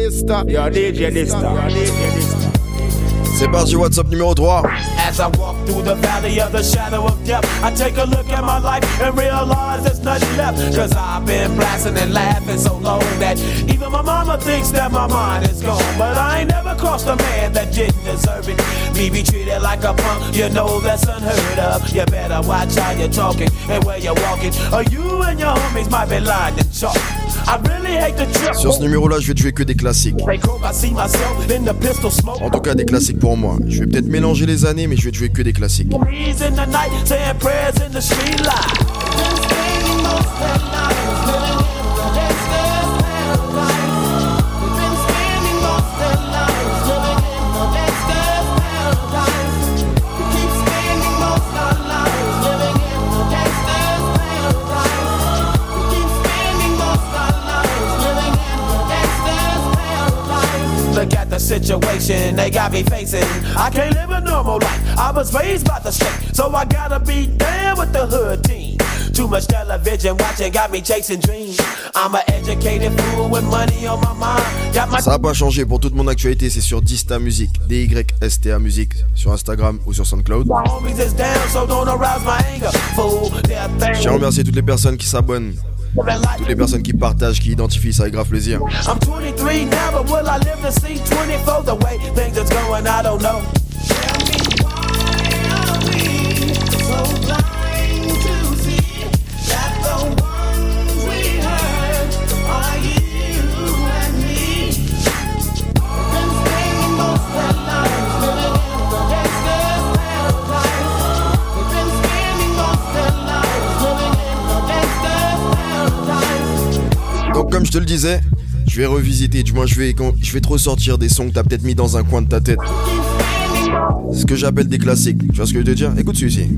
Dysta. Yo, DJ Dysta. Yo, DJ Dysta. C'est parti, Whats Up numéro 3. As I walk through the valley of the shadow of death, I take a look at my life and realize there's nothing left. Cause I've been blasting and laughing so long that even my mama thinks that my mind is gone. But I ain't never crossed a man that didn't deserve it. Me be treated like a punk, you know that's unheard of. You better watch how you're talking and where you're walking, or you and your homies might be lying to chalk. Sur ce numéro-là, je vais jouer que des classiques. En tout cas, des classiques pour moi. Je vais peut-être mélanger les années, mais je vais jouer que des classiques. Situation they got me facing. I can't live a normal life. I was raised by the state, so I gotta be down with the hood team. Too much television watching got me chasing dreams. I'm an educated fool with money on my mind. Got my Ça n'a pas changé pour toute mon actualité, c'est sur Dista Music, D-Y-S-T-A Music, sur Instagram ou sur SoundCloud. Je tiens à remercier toutes les personnes qui s'abonnent toutes les personnes qui partagent, qui identifient, ça avec grave plaisir. I'm 23 now, but will I live to see 24? The way things are going, I don't know. Comme je te le disais, je vais revisiter, du moins je vais, je vais te ressortir des sons que t'as peut-être mis dans un coin de ta tête. Ce que j'appelle des classiques. Tu vois ce que je veux te dire? Écoute celui-ci.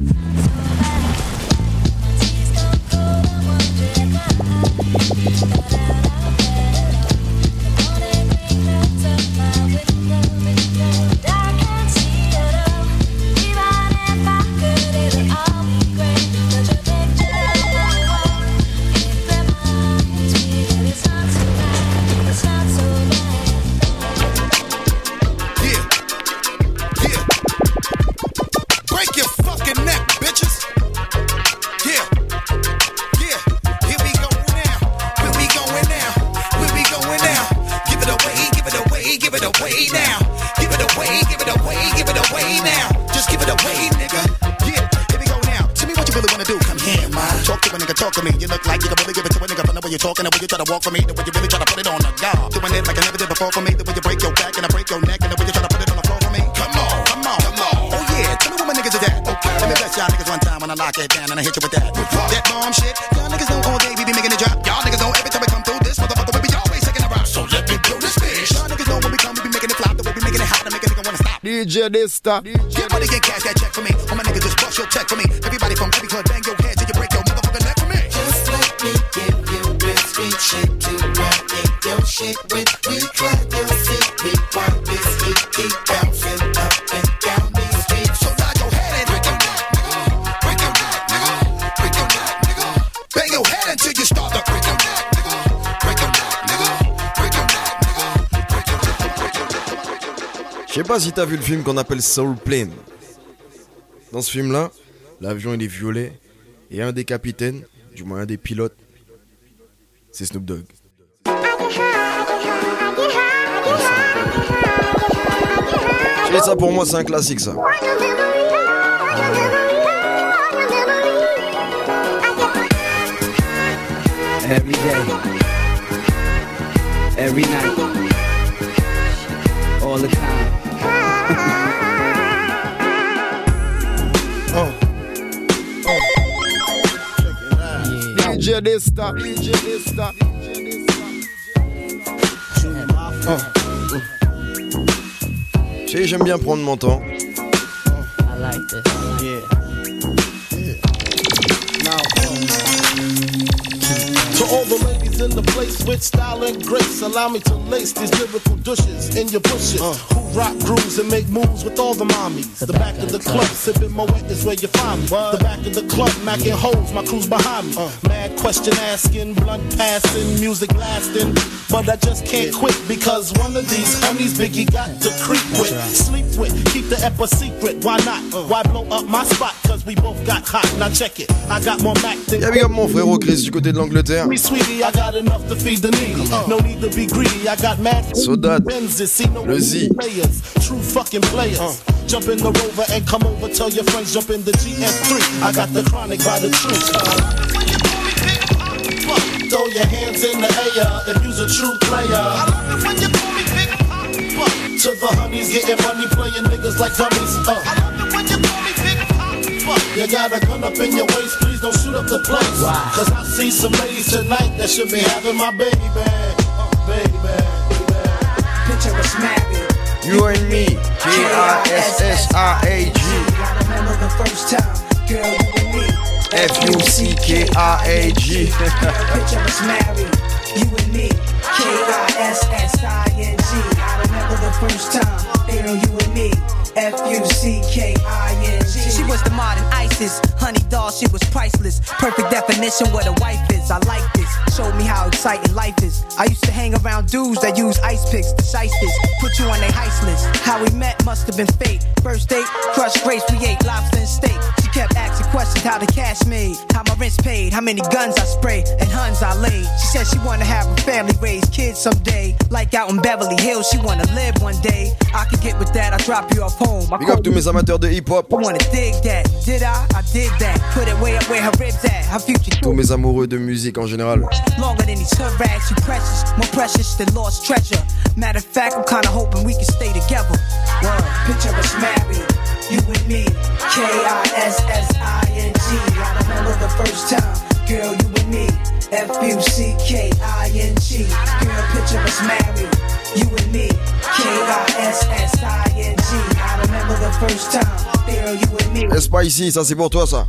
Dysta. it like get never did before for me. the way you break your back and I break your check for me. Come on, come on, come on. Oh yeah, tell me what my niggas are that. Okay, let me bless y'all niggas one time when I lock it down and I hit you with that. That bomb shit, y'all niggas do all day. We be making it drop, y'all niggas know every time we come through this motherfucker, we'll be always taking around. So let me blow this fish. Everybody can cash that check for me. I'm gonna get this box, you'll check for me. Everybody from every club, bang your head Je sais pas si t'as vu le film qu'on appelle Soul Plane. Dans ce film-là, l'avion il est violet et un des capitaines, du moins un des pilotes, c'est Snoop Dogg. Et ça pour moi c'est un classique ça. Every day, every night, all the time. Oh. Oh. DJ Dista. DJ Dista. Oh. Sais, j'aime bien prendre mon temps. In the place with style and grace. Allow me to lace these lyrical douches in your bushes. Uh. Who rock grooves and make moves with all the mommies. The, the back, back, of the club, sipping my wet is where you find me. What? The back of the club, macking holes, my crew's behind me. Uh. Mad question asking, blunt passing, music lasting. But I just can't quit because one of these homies Biggie got to creep with, sleep with, keep the ep a secret. Why not? Uh. Why blow up my spot? Cause we both got hot. Now check it. I got more Mac than. Yeah, big up mon frérot Chris du côté de l'Angleterre. Me sweetie, I got enough to feed the needy. No need to be greedy. I got mad. So that. Le Z. True fucking players. Jump in the rover and come over. Tell your friends jump in the GS3. I got the chronic by the truth. Throw your hands in the air if you's a true player. I love it when you call me Big Pop. To the honeys getting money, playing niggas like dummies. Uh. Pop. You got a gun up in your waist, please don't shoot up the place. Cause I see some ladies tonight that should be having my baby. Uh, baby, baby. Picture us married. You and me, K-I-S-S-I-A-G. I remember the first time, girl, you and me. F-U-C-K-I-A-G. Picture us married, you and me, K-I-S-S-I-N-G. I remember the first time, girl, you and me. F-U-C-K-I-N-G. She was the modern ISIS, honey doll, she was priceless. Perfect definition what a wife is. I like this. Showed me how exciting life is. I used to hang around dudes that use ice picks, shysters, put you on their heist list. How we met must have been fate. First date, crushed grapes, we ate lobster and steak. She kept asking questions how the cash made, how my rent's paid, how many guns I spray, and huns I laid. She said she wanna have a family, raise kids someday. Like out in Beverly Hills, she wanna live one day. I could get with that, I drop you off home. I Big up tous mes amateurs de hip-hop. I wanna dig that, did I? I did that. Put it way up where her ribs at. Her future. Tous mes amoureux de musique en général. Longer than these hood rats, you precious, more precious than lost treasure. Matter of fact, I'm kinda hoping we can stay together. Word. Picture us married, you and me, K-I-S-S-I-N-G. I remember the first time, girl, you and me, F-U-C-K-I-N-G. Girl, picture us married, you and me, K-I-S-S-I-N-G. I remember the first time, girl, you and me. Spicy, ça c'est pour toi ça.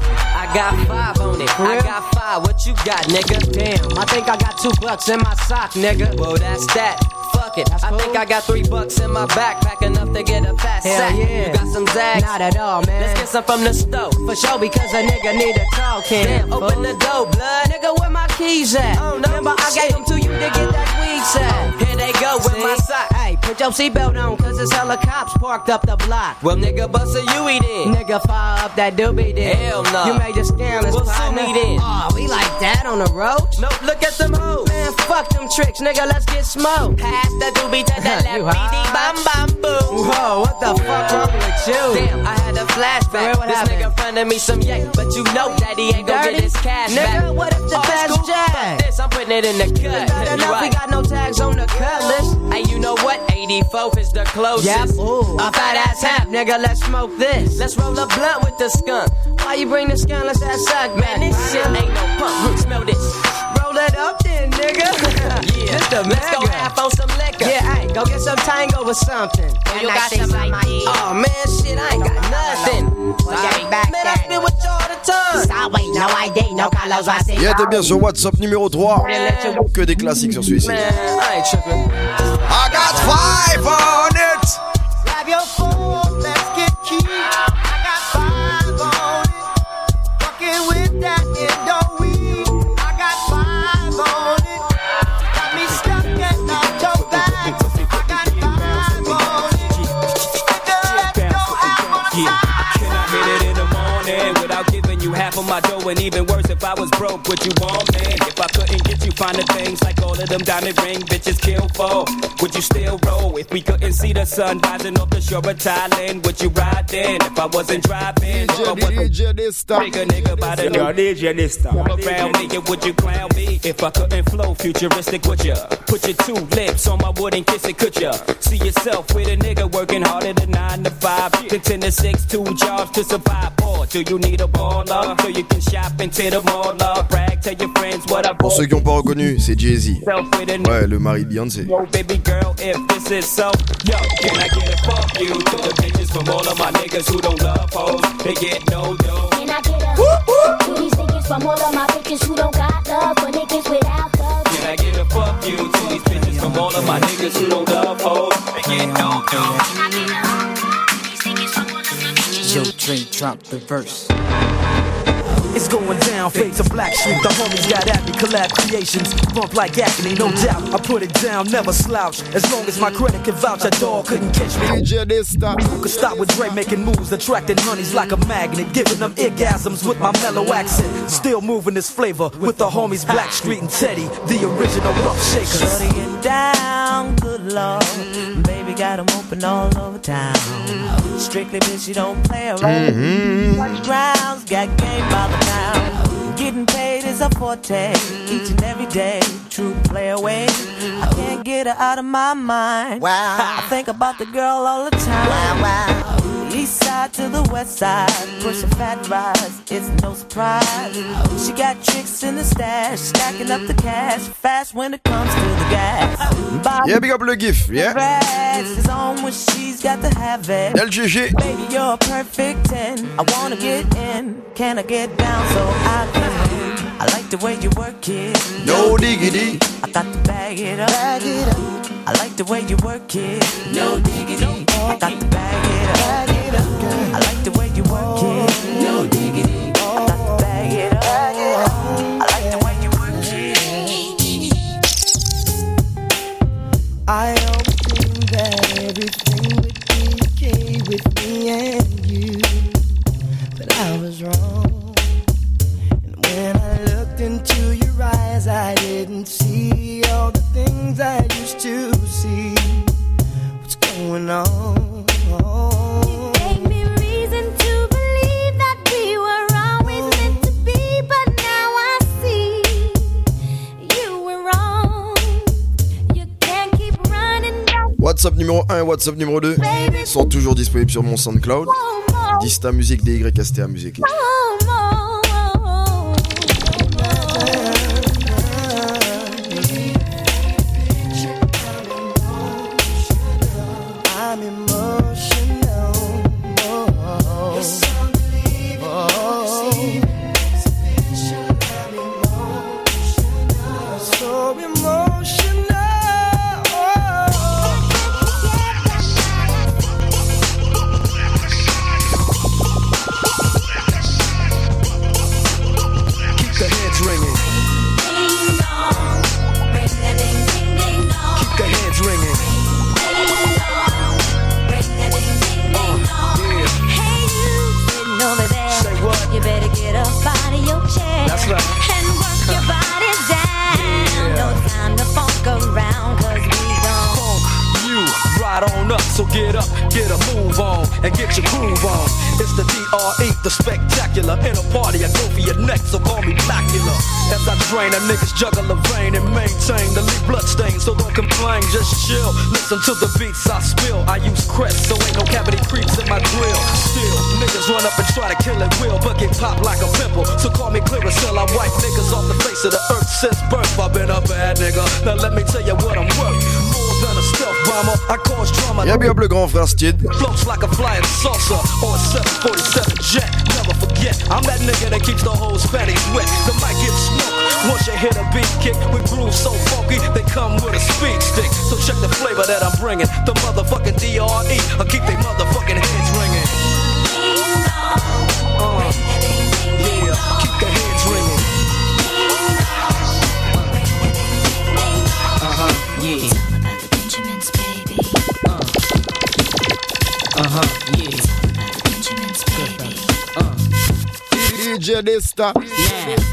I got five on it. I got five. What you got, nigga? Damn, I think I got two bucks in my sock, nigga. Well, that's that. Fuck it. I think I got three bucks in my backpack, enough to get a fat Hell sack. yeah. You got some zags? Not at all, man. Let's get some from the stove. For sure, because a nigga need a talking. Damn, open the door, blood. Nigga, where my keys at? Oh, no. Remember, I gave them to you to get that weed set. Here they go with my sock. Put your seatbelt on, cause it's hella cops parked up the block. Well, nigga, bust a Huey then. Nigga, fire up that doobie then. Hell no. You made the scandalous Well, partner. me then. Oh, we like that on the road? Nope, look at them hoes. Man, fuck them tricks, nigga, let's get smoked. Pass the doobie to the left, BD, bam, boom. Whoa, what the fuck wrong with you? Damn, I had a flashback. Wait, this happened? nigga fronted me some yak, but you know that he ain't gon' get his cash back. Nigga, what if the Oh, fast jack? Fuck This, I'm putting it in the cut. You enough? We got no tags on the cut list. Hey, you know what? 84 is the closest. Yep. Ooh. A fat ass hap, nigga, let's smoke this. Let's roll a blunt with the skunk. Why you bring the skunk? Let's that suck, man. This shit ain't no punk. Smell this. Roll it up then, nigga. Yeah, let's go half on some liquor. Yeah, hey, go get some tango or something. You got some ID. Oh man, shit, I ain't got nothing. Man, with the time. Yeah, t'es bien sur WhatsApp numéro 3. Que des classiques sur celui-ci. I got five on it. And even worse, if I was broke, would you want me? If I couldn't get finer things like all of them diamond ring bitches kill for, would you still roll? If we couldn't see the sun rising off the shore of Thailand, would you ride then? If I wasn't driving, or DJ, was DJ, this stuff. bigger nigga by the new DJ, this stuff. around me, and would you clown me? If I couldn't flow futuristic, would ya? Put your two lips on my wood and kiss it, could ya? See yourself with a nigga working harder than nine to five, than ten to six, two jobs to survive. Or do you need a baller so you can shop into the mall? Brag, tell your friends what I bought. Ceux qui n'ont pas reconnu, c'est Jay-Z. Self with a Ouais, le mari de Beyoncé. Yo, baby girl, if this is so, yo, can I get a fuck you to the bitches from all of my niggas who don't love hoes? They get no dough. Can I get a to these niggas from all of my bitches who don't got love for niggas without all of my niggas who don't love hoes. They get no Yo, Dre, drop the verse. It's going down, fade to Blackstreet. The homies got at me, collab creations. Bump like agony, no doubt. I put it down, never slouch. As long as my credit can vouch, that dog couldn't catch me. DJ Dysta. Who could stop with Dre making moves, attracting honeys like a magnet, giving them orgasms with my mellow accent. Still moving this flavor with the homies Blackstreet and Teddy, the original rough shakers. Shutting it down, good lord. Mm-hmm. Got them open all over town. Strictly bitch, you don't play around. Mm-hmm. Watch grounds, got game by the pound. Getting paid is a forte, each and every day. True play away. I can't get her out of my mind. Wow. I think about the girl all the time. Wow, wow. East side to the west side, pushing fat rides, it's no surprise. She got tricks in the stash, stacking up the cash, fast when it comes to the gas. Body Yeah, big up le gif, yeah. is on when she's got to have it. LGG. Baby, you're a perfect 10. I wanna get in. Can I get down so I can? I like the way you work it. No diggity. I got to bag it up. Bag it up. I like the way you work it. No diggity. I got to bag it up. Bag it up. I like the way you work it. No diggity. I to bag it up. Bag it up. I like the way you work it. I that everything would be okay with me and you, but I was wrong. And when I looked into your eyes, I didn't see all the things I used to see. What's going on? WhatsApp numéro 1 et WhatsApp numéro 2 sont toujours disponibles sur mon SoundCloud. Dista Musique, DYSTA Musique. So get up, get a move on, and get your groove on. It's the DRE, the spectacular. In a party, I go for your neck, so call me Blackula. As I drain a niggas juggle a vein and maintain the lead blood stain, so don't complain, just chill. Listen to the beats I spill. I use crest, so ain't no cavity creeps in my grill. Still, niggas run up and try to kill it will, but get popped like a pimple. So call me clear till I wipe niggas off the face of the earth since birth. I've been a bad nigga. Now let me tell you what I'm worth. More than a stealth I cause drama. Yeah, big up le grand frère Stid. Floats like a flying saucer or a 747 jet. Never forget, I'm that nigga that keeps the whole panties wet. The mic gets smoked once you hit a beat kick with grooves so funky they come with a speed stick. So check the flavor that I'm bringing. The motherfucking DRE, I keep they motherfucking heads ringing. Uh huh, yeah. DJ Dysta.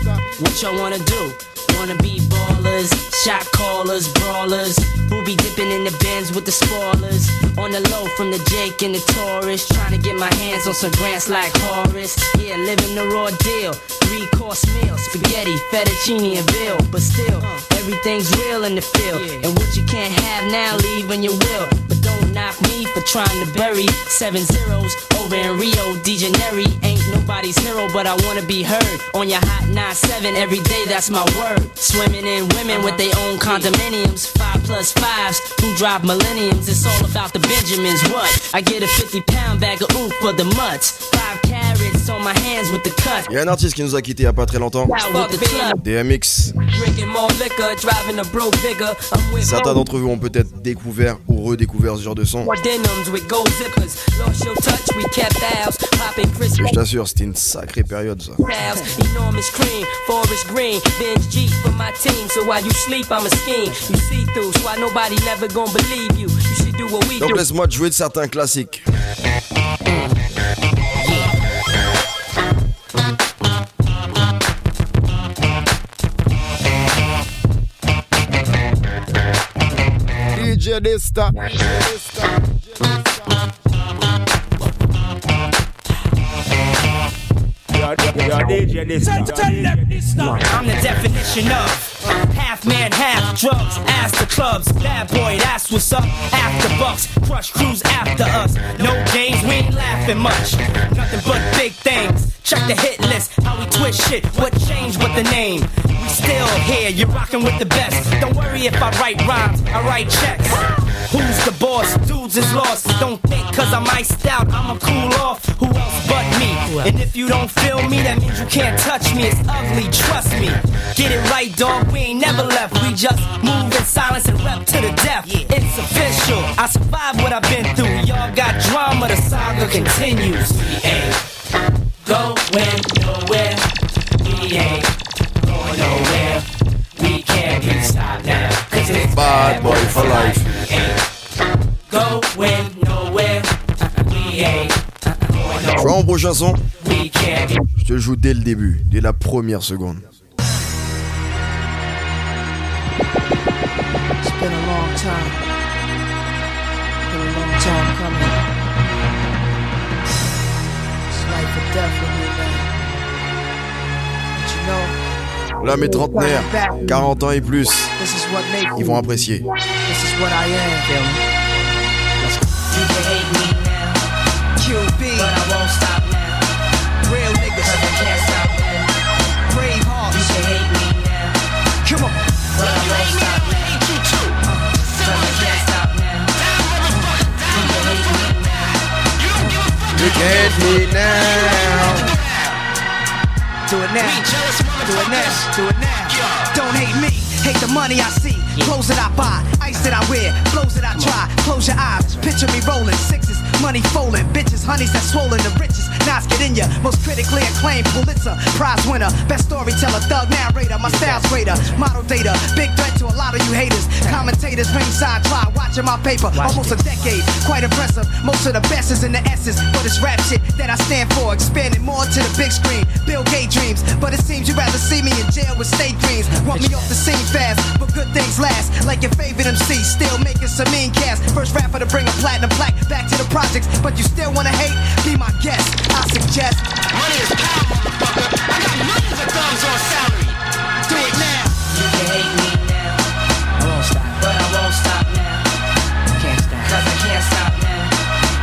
Now, what y'all wanna do? Wanna be ballers, shot callers, brawlers, who be dipping in the bins with the spoilers. On the low from the Jake and the Taurus, trying to get my hands on some grants like Horace. Yeah, living the raw deal. Three course meal, spaghetti, fettuccine, and veal. But still, everything's real in the field. And what you can't have now, leave when you will. But don't knock me for trying to bury seven zeros over in Rio de Janeiro. Ain't nobody's hero, but I wanna be heard on your hot 9-7 every day. That's my word. Swimming in women with their own uh-huh. condominiums, five plus fives who drive millenniums. It's all about the Benjamins. What? I get a 50 pound bag of oof for the mutts. Five carats carrots on my hands with the cut. Il y a un artiste qui nous a quitté il y a pas très longtemps. Fuck the club. DMX. Drinking more liquor, driving a broke digger. I'm with Certains gold d'entre vous ont peut-être découvert ou redécouvert ce genre de son. denims with gold zippers. Lost your touch, we kept ours. Popping crisp Et je t'assure, c'était une sacrée période ça. Cows, enormous cream, forest green, binge te jouer de certains classiques. DJ Dysta. I'm the definition of half man, half drugs. Ask the clubs, bad boy, that's what's up. After bucks, crush crews after us. No games, we ain't laughing much. Nothing but big things. Check the hit list, how we twist shit. What changed with the name? We still here, you're rocking with the best. Don't worry if I write rhymes, I write checks. Who's the boss? Dudes is lost. Don't think cause I'm iced out, I'ma cool off. Who else me? And if you don't feel me, that means you can't touch me. It's ugly, trust me. Get it right, dog. We ain't never left. We just move in silence and rep to the death. It's official. I survived what I've been through. Y'all got drama, the saga continues. We ain't going nowhere. We ain't going nowhere. We can't be stopped now. Cause it's Bad boy for life. We ain't going Tu vois mon prochain son Je te le joue dès le début, dès la première seconde. It's been a long time. Been a long time coming. It's life or death with me, man. But you know, Là, mes trentenaires, 40 ans et plus, ils vont apprécier. This is what I am. QB. but I won't stop now. Real niggas. I can't stop now. Brave You hearts. can hate me now, Come on. but I won't stop now. Cause I can't stop now. You hate me now. You can't me now. Do it now. Do it now. Do it now. Don't hate me. Hate the money I see. Clothes that I buy. Ice that I wear. Flows that I try. Close your eyes. Picture me rolling. Sixes. Money folding. Bitches. Honeys that swollen. The richest. Nas get in ya. Most critically acclaimed Pulitzer. Prize winner. Best storyteller. Thug narrator. My style's greater. Model data. Big threat to a lot of you haters. Commentators ringside try. Watching my paper. Almost a decade. Quite impressive. Most of the best is in the S's. But it's rap shit that I stand for. Expanding more to the big screen. Bill Gates dreams. But it seems you'd rather see me in jail with state dreams. Want me off the scene fast. But good things last. Like your favorite MC. Still making some mean cast. First rapper to bring a platinum plaque back to the projects. But you still wanna hate? Be my guest. I suggest. Money is power, motherfucker. I got millions of thumbs on salary. Do it now. You can hate me now. I won't stop. But I won't stop now. Can't stop. Cause I can't stop now.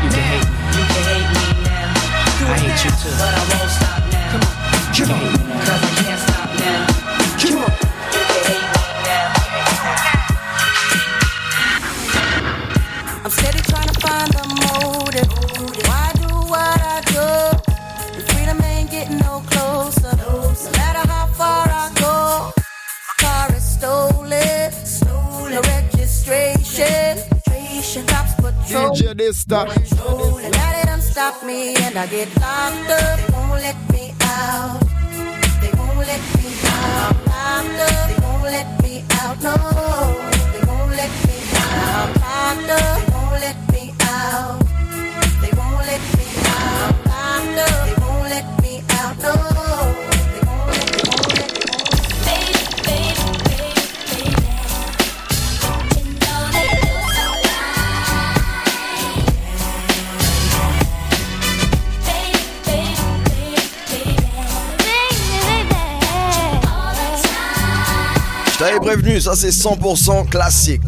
You can hate me. You can hate me now. Do I hate now. you too. But I won't stop now. Come on. Come on. hate me now. Cause I can't stop now. Come on. You can hate me now. I'm steady trying DJ Dysta. And now they done stop me and I get locked up. They won't let me out. They won't let me out. I'm locked up. They won't let me out. No, they won't let me out. I'm locked up. They won't let me out. They won't let me out. I'm locked up. Je t'avais prévenu, ça c'est 100% classique.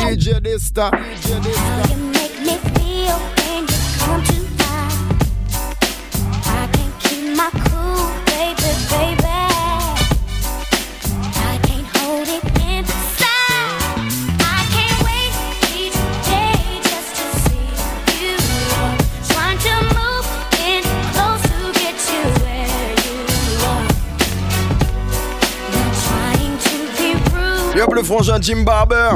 DJ Dysta. DJ Dysta. Le Jim Barber.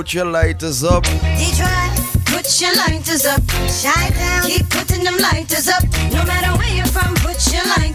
Put your lighters up. Detroit, put your lighters up. Shy down, keep putting them lighters up. No matter where you're from, put your lighters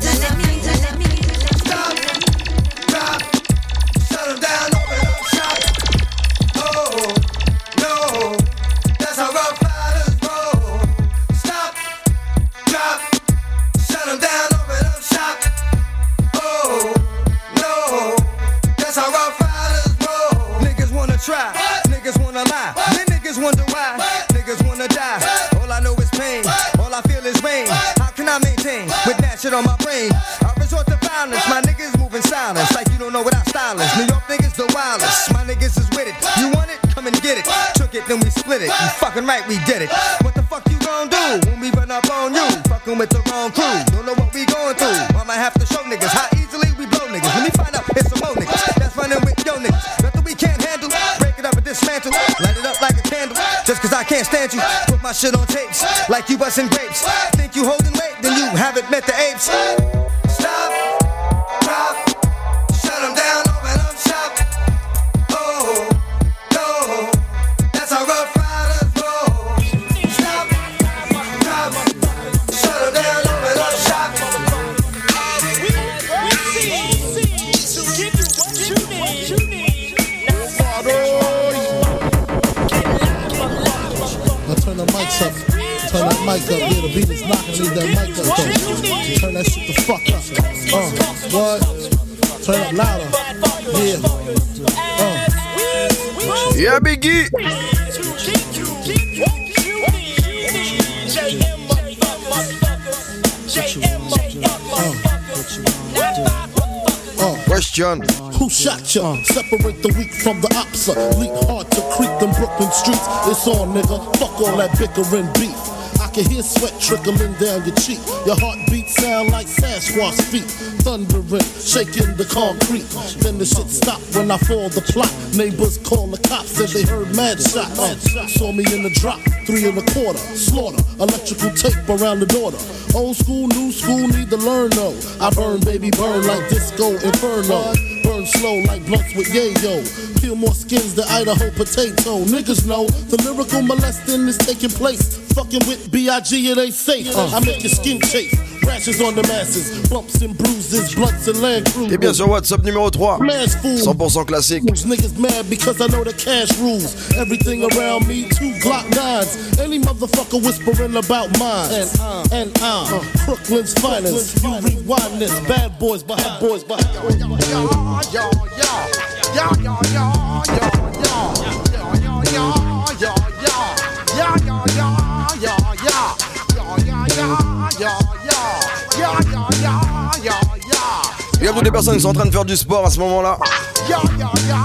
shot ya? Separate the weak from the opsa. Leap hard to creep them Brooklyn streets. It's on, nigga. Fuck all that bickering beef. I can hear sweat trickling down your cheek. Your heartbeat sound like Sasquatch feet. Thundering, shaking the concrete. Then the shit stop when I fall the plot. Neighbors call the cops, said they heard mad shots. Saw me in the drop, three and a quarter. Slaughter, electrical tape around the daughter. Old school, new school, need to learn though. I burn, baby, burn like disco inferno. Slow like blunts with yayo. Peel more skins than Idaho potato. Niggas know the lyrical molesting is taking place. Fucking with B.I.G. it ain't safe. I make your skin chafe. Rashes on the masses. Bumps and bruises, blunts and land cruisers. Et bien sûr, Whats Up numéro 3. 100% classique. Niggas mad because I know the cash rules. Everything around me, two Glock nines. Any motherfucker whispering about mine. And uh, and uh, Brooklyn's finest. You rewind this. Bad boys behind boys behind. Il y a toutes les personnes qui sont en train de faire du sport à ce moment-là. Yo, yo, yo,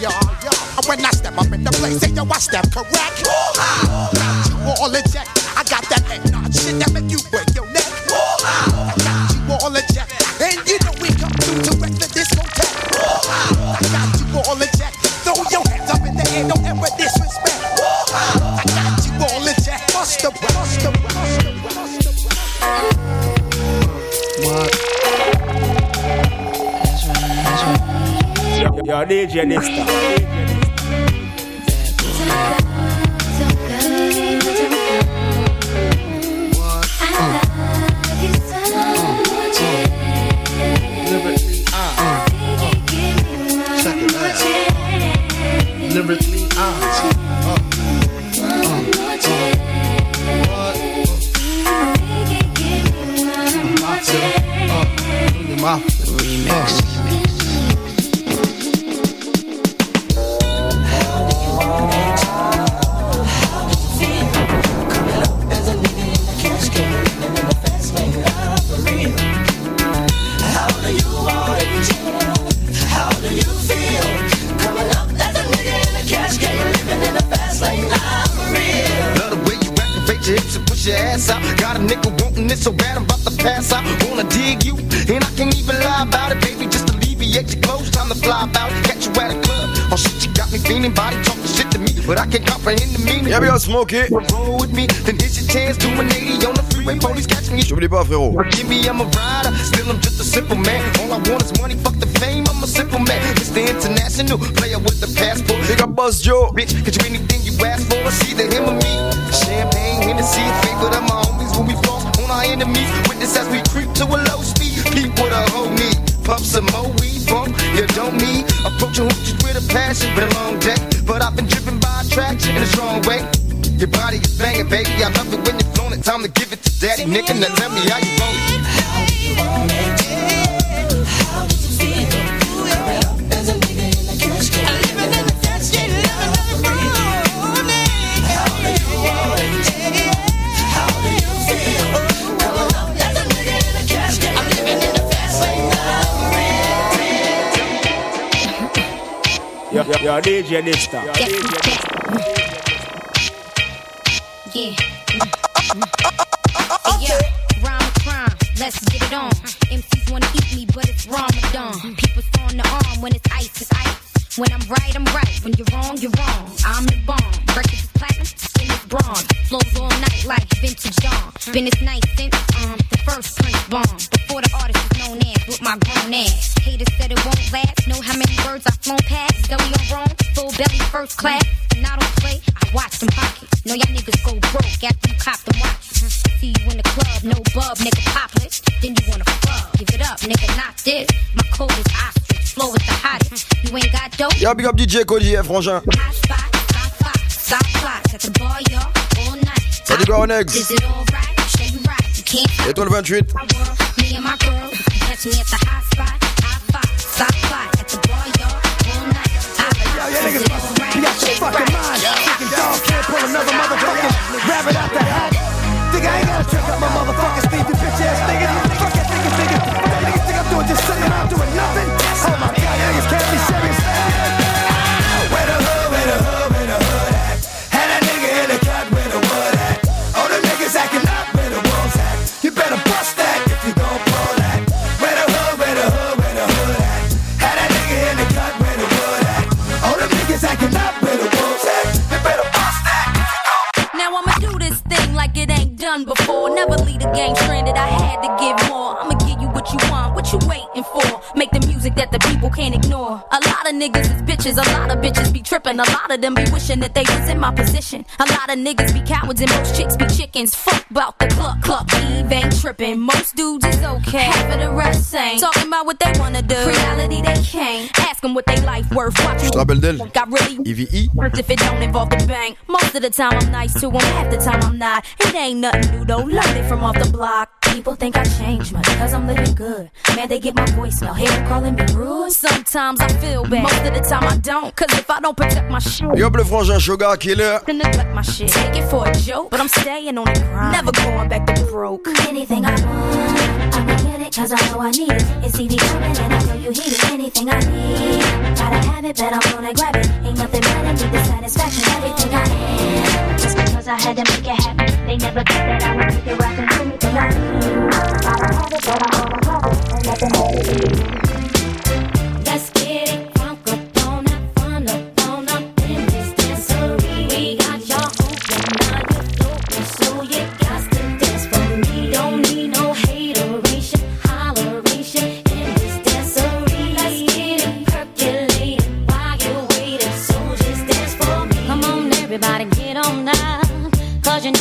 yo, yo. When I step up in the place, say yo, I step correct. Got you all in check. I got that head nod shit that make you break your neck. I got you all in check. And you know we come through to wreck Yo, DJ Dysta. Lyrically, uh. Check your push your ass out. Got a nigga wanting it so bad I'm about to pass out. Wanna dig you, and I can't even lie about it, baby. Just alleviate your clothes, time to fly out. Catch you at a club. Oh shit, you got me feeling body talking shit to me, but I can't comprehend the meaning. Yeah, we got Smokey. Roll with me, then here's your chance. Do an 80 on the freeway, police catch me. J'oublie pas, frérot. Give me, I'm a rider. Still, I'm just a simple man. All I want is money, fuck the fame. I'm a simple man. Mr. International, player with the passport. Big up Boss Joe. Bitch, get you anything you ask for. It's either him or me. Champagne, Hennessy, favorite of my homies when we fall on our enemies. Witness as we creep to a low speed. Keep what a hoe need. Pump some more weed, bump. You don't need. Approaching hoochies with a passion. Been a long day, but I've been driven by attraction in a strong way. Your body is banging, baby. I love it when you're it. Time to give it to daddy, nigga. Now tell me how you want it. Yo, yo, yo, DJ Dysta. Yeah. Hey, yo, mm. rhyme crime, let's get it on. MCs wanna eat me, but it's Ramadan. People throwing the arm when it's ice, it's ice. When I'm right, I'm right. When you're wrong, you're wrong. I'm the bomb. Records is platinum, skin is bronze. Flows all night like vintage dawn. Been this night since last. Know how many words I've flown past? Belly on wrong, full belly first class. And I don't play, I watch them pockets. Know y'all niggas go broke after you cop them watches. See you in the club, no bub, nigga popless. Then you wanna fuck, give it up, nigga, not this. My is ostrich, flow is the hottest. You ain't got dope. Yo, big up DJ Cody, eh, frangin. Stop clocks at the bar, y'all, all night. Salut, quoi, Onex. Is it alright? Show you right. You can't Étoile 28. me and my girl. Catch me at the hot spot. Hot spot. Stop clock at the bar, y'all, all night. Yo, y'all niggas must be out your fucking mind. Fucking dog can't pull another motherfucking rabbit out the hat. Think I ain't gotta check out my motherfucking Steve, you bitch ass nigga. Fuck that nigga, nigga. What that niggas think I'm doing? Just sitting tripping. A lot of them be wishing that they was in my position. A lot of niggas be cowards and most chicks be chickens. Fuck about the cluck cluck. Eve ain't tripping. Most dudes is okay. Half of the rest ain't. Talking about what they wanna do. Reality they can't. Ask them what they life worth. Watch Tu te rappelles d'elle Got really EVE if it don't involve the bank. Most of the time I'm nice to them, half the time I'm not. It ain't nothing new though, learned it from off the block. People think I changed much cause I'm living good. Man, they get my voicemail, hear them calling me rude. Sometimes I feel bad, most of the time I don't. Cause if I don't protect my shit, Big up le frangin Sugar qui est là. then neglect my shit. Take it for a joke, but I'm staying on the grind. Never going back to broke. Anything I want, I'ma get it, cause I know I need it. It's CD coming and I know you hear it. Anything I need, gotta have it, but I'm gonna grab it. Ain't nothing better than the satisfaction, everything I am. Just because I had to make it happen, they never thought that I would make it rapping. Anything I need, gotta have it, but I'm gonna grab it. Ain't nothing better than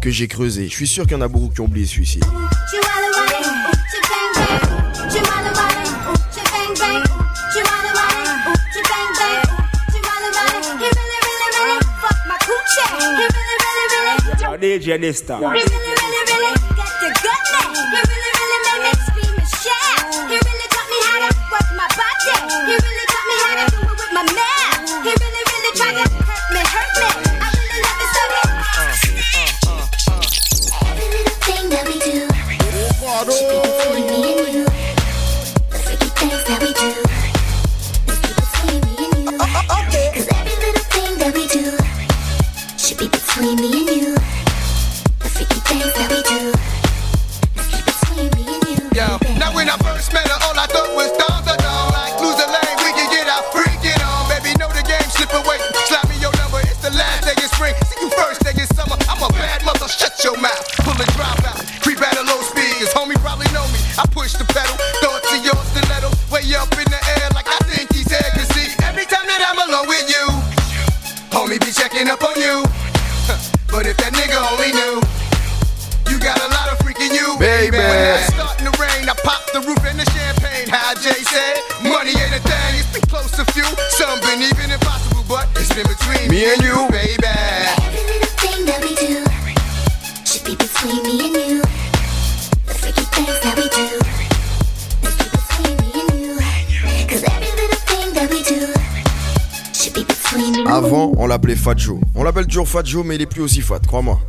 que j'ai creusé. Je suis sûr qu'il y en a beaucoup qui ont oublié celui-ci. DJ Nesta. Avant, on l'appelait Fat Joe. On l'appelle toujours Fat Joe, mais il est plus aussi fat, crois-moi.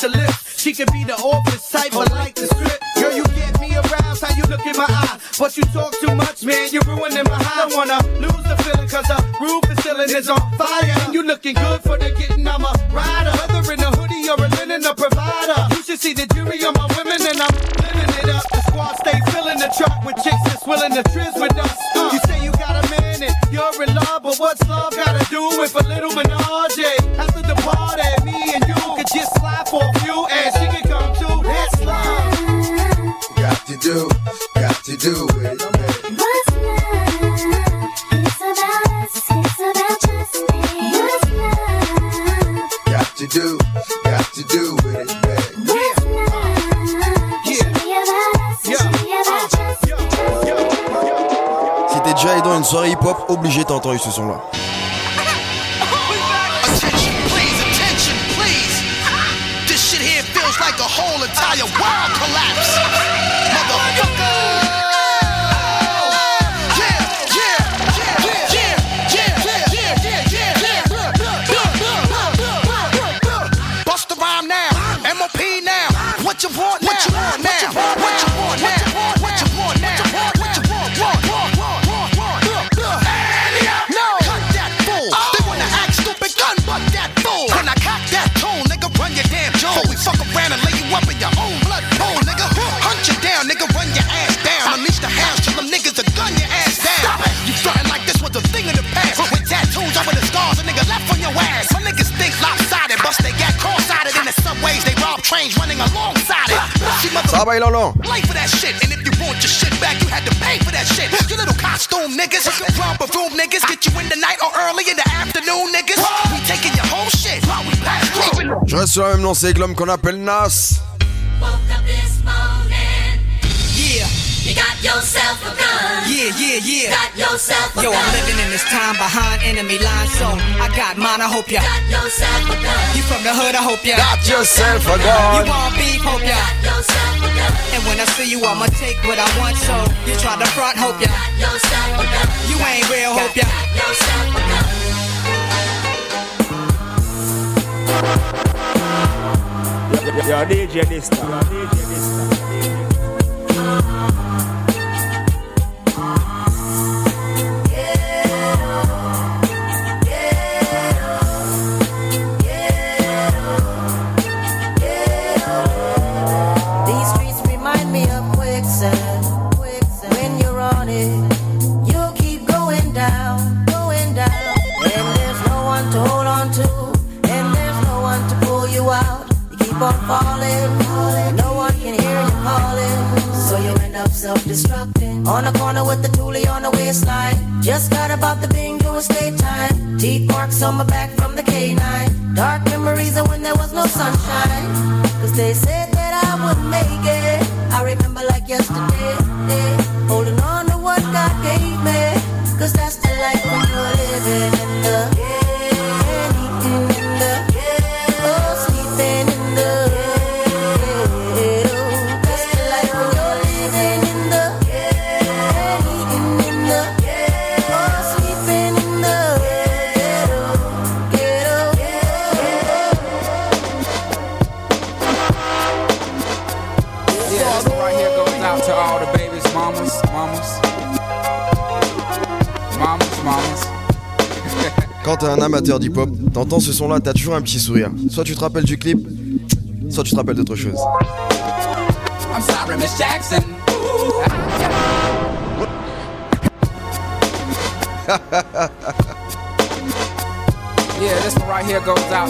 to. She could be the office type, but like the script. Girl, you get me aroused, how you look in my eye. But you talk too much, man, you're ruining my high. I wanna lose the feeling, cause the roof is ceiling is on fire. And you looking good for the getting entendu ce son-là. Travaille lent Play for that Je reste sur la même lancée que l'homme qu'on appelle Nas. got yourself a gun. Yeah, yeah, yeah. Got yourself a Yo, gun. I'm living in this time behind enemy lines, so I got mine. I hope ya. Got yourself a gun. You from the hood, I hope ya. Got yourself a gun. You want beef, hope ya. Got yourself a gun. And when I see you, I'ma take what I want, so you try to front, hope ya. Got yourself a gun. You ain't real, hope ya. Got yourself a gun. Yo, DJ Yo, DJ On the corner with the toolie on the waistline. Just got about the bing bingo estate time. Teeth marks on my back from the K9. Dark memories of when there was no sunshine. Cause they said that I would make it. I remember like yesterday. To all the babies, mamas, mamas. Mamas, mamas. Quand t'es un amateur d'hip-hop, t'entends ce son-là, t'as toujours un petit sourire. Soit tu te rappelles du clip, soit tu te rappelles d'autre chose. I'm sorry, Miss Jackson.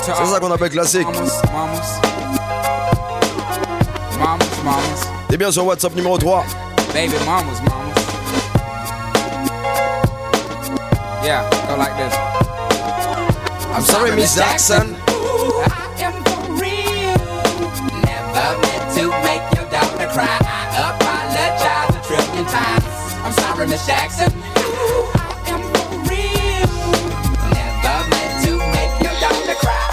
C'est ça qu'on appelle classique. mamas, mamas. Mamas, mamas. T'es bien sur Whats Up numéro 3. Baby mamas, mamas. Yeah, go like this. I'm sorry, Miss Jackson. I am for real. Never meant to make your daughter cry. I apologize a trillion times. I'm sorry, Miss Jackson. I am for real. Never meant to make your daughter cry.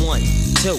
One, two,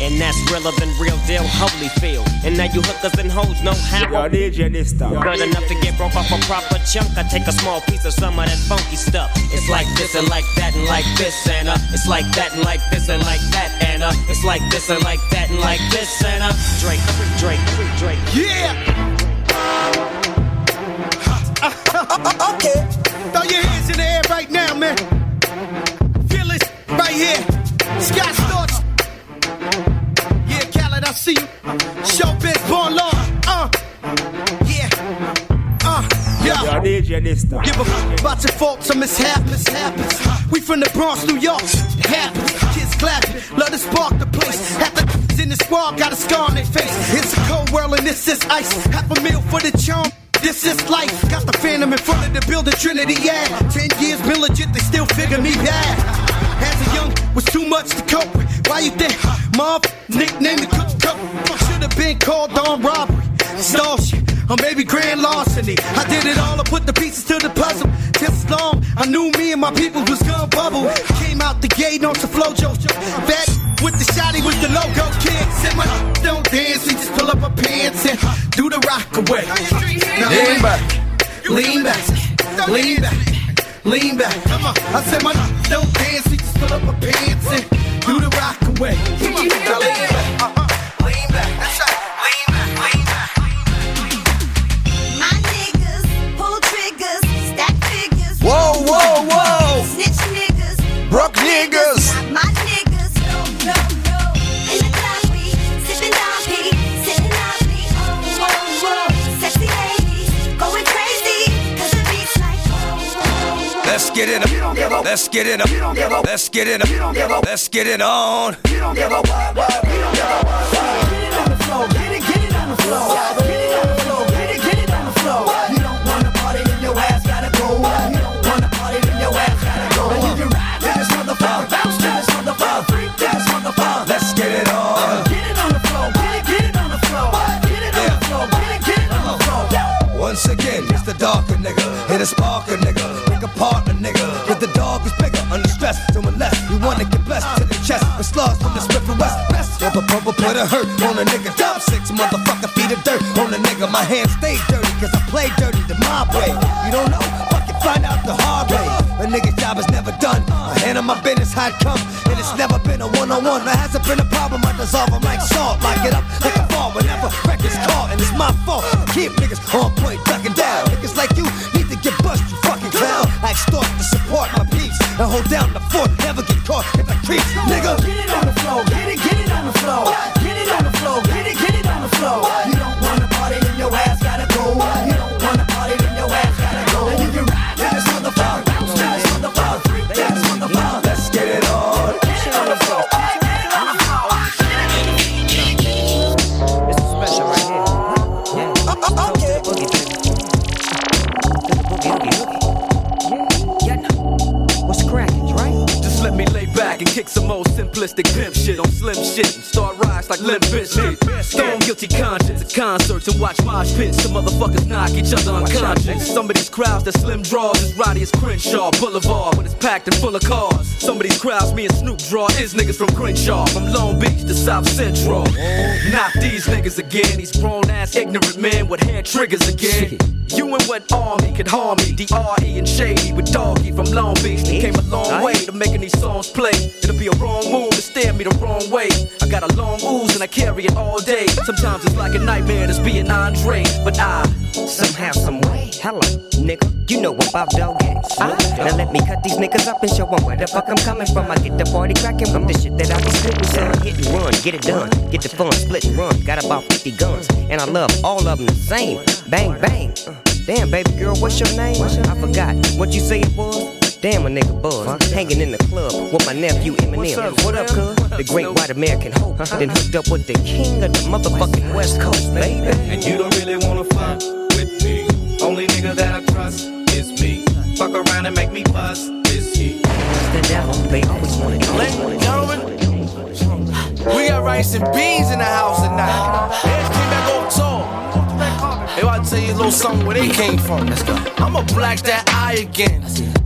And that's realer than real deal, Holyfield. And now you hookers and hoes know how. Yo, DJ this time. Good enough to get broke off a proper chunk. I take a small piece of some of that funky stuff. It's like this and like that and like this and uh, it's like that and like this and like that and uh, it's like this and like that and like this and uh, Drake, Drake, Drake. Yeah. okay. Throw your hands Time. Give a f- about your faults or mishaps. We from the Bronx, New York. Happens. Kids clapping. Love to spark the place. Half the in the squad got a scar on their face. It's a cold world and this is ice. Half a meal for the charm. This is life. Got the phantom in front of the building, Trinity, yeah. Ten years been legit, they still figure me bad. As a young, was too much to cope with. Why you think? Mom, nickname the cook cook. Should have been called on robbery. Stall. Or maybe grand larceny. I did it all, I put the pieces to the puzzle. Just long, I knew me and my people was gonna bubble. Came out the gate on some flojo. That with the shotty with the logo kid. Said my don't dance, we just pull up our pants and do the rock away. Now Lean back. Lean back. Lean back. Lean back. Come on. I said my don't dance, we just pull up our pants and do the rock away. Come on. Now lean back. Uh-huh. broke niggas. Let's get it up. Let's get it up. Let's get it up. Let's get it on. You don't give a what, what, you don't give a what, what. Get it on the floor, get it, get it on the floor. Hit a nigga. Pick a partner nigga. But the dog is bigger. Under stress, doing less. You wanna get blessed to the chest. With slugs from the Smith and West. Best rubber bumper put a hurt on a nigga. Dump six motherfucker feet of dirt on a nigga. My hands stay dirty cause I play dirty the mob way. You don't know? Fucking find out the hard way. A nigga's job is never done. I handle my business how it come. And it's never been a one on one. There hasn't been a problem. I dissolve them like salt. Lock it up like a fall whenever records call. And it's my fault. I keep niggas on point, ducking down. Support my peeps. And hold down the fort. Never get caught if I creep. Nigga. Get it on the floor, get it, get it on the floor. Get it on the floor, get it, get it on the floor. And watch mosh pits. Some motherfuckers knock each other unconscious. Some of these crowds that slim draws is rowdy as Crenshaw Boulevard when it's packed and full of cars. Some of these crowds me and Snoop draw is niggas from Crenshaw, from Long Beach to South Central. Not these niggas again, these grown ass ignorant men with hair triggers again. You and what army could harm me? D.R.E. and Shady with Doggy from Long Beach. They eh? came a long way to making these songs play. It'll be a wrong move to stare me the wrong way. I got a long ooze and I carry it all day. Sometimes it's like a nightmare just being Andre, but I Somehow, some way. Hello, nigga. You know about dog games. Ah. Now let me cut these niggas up and show 'em where the fuck I'm coming from. I get the party cracking from the shit that I be spitting, son. Hit and run, get it done. Get the fun, split and run. Got about 50 guns, and I love all of them the same. Bang, bang. Damn, baby girl, what's your name? I forgot. What you say it was? Damn, a nigga buzz. Hanging in the club with my nephew Eminem. What up, cuz? The great white American hope. Then hooked up with the king of the motherfucking West Coast, baby. And you don't really wanna fuck with me. Only nigga that I trust is me. Fuck around and make me bust is he. the devil, they always wanted to Ladies and gentlemen, we got rice and beans in the house tonight. About to tell you a little something where they came from. Let's go. I'ma black that eye again.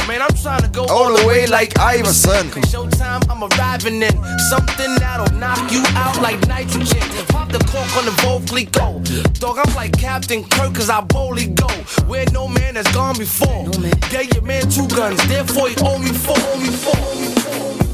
Man, I'm trying to go All the way like Iverson. Showtime, I'm arriving in something that'll knock you out like nitrogen. Pop the cork on the vocally go. Dog, I'm like Captain Kirk, cause I boldly go. Where no man has gone before. Gave your man two guns, therefore he owe me four, owe me four, owe me four.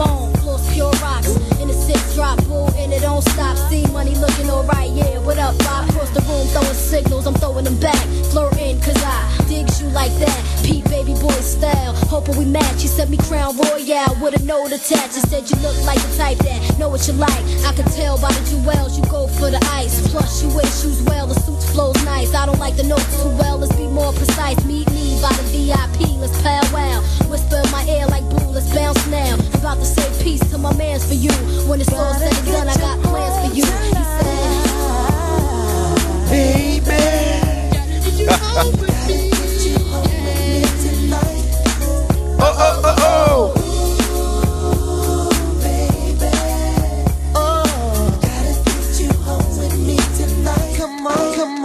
On, floors pure rocks. In the six drop, bull, and it don't stop. See money looking alright, yeah. What up, Bob? Across the room, throwing signals, I'm throwing them back. Flirting, cause I digs you like that. Pete baby boy style, hoping we match. She sent me Crown Royal with a note attached. She said you look like the type that know what you like. I can tell by the jewels you go for the ice. Plus you wear shoes well, the suit flows nice. I don't like the notes too well, let's be more precise. Meet me by the VIP, let's powwow. Whisper in my ear like blue, let's bounce now. About to say peace to my mans for you. When it's all said and done, I got plans for you. He said, Oh, oh, oh, oh. Come on, come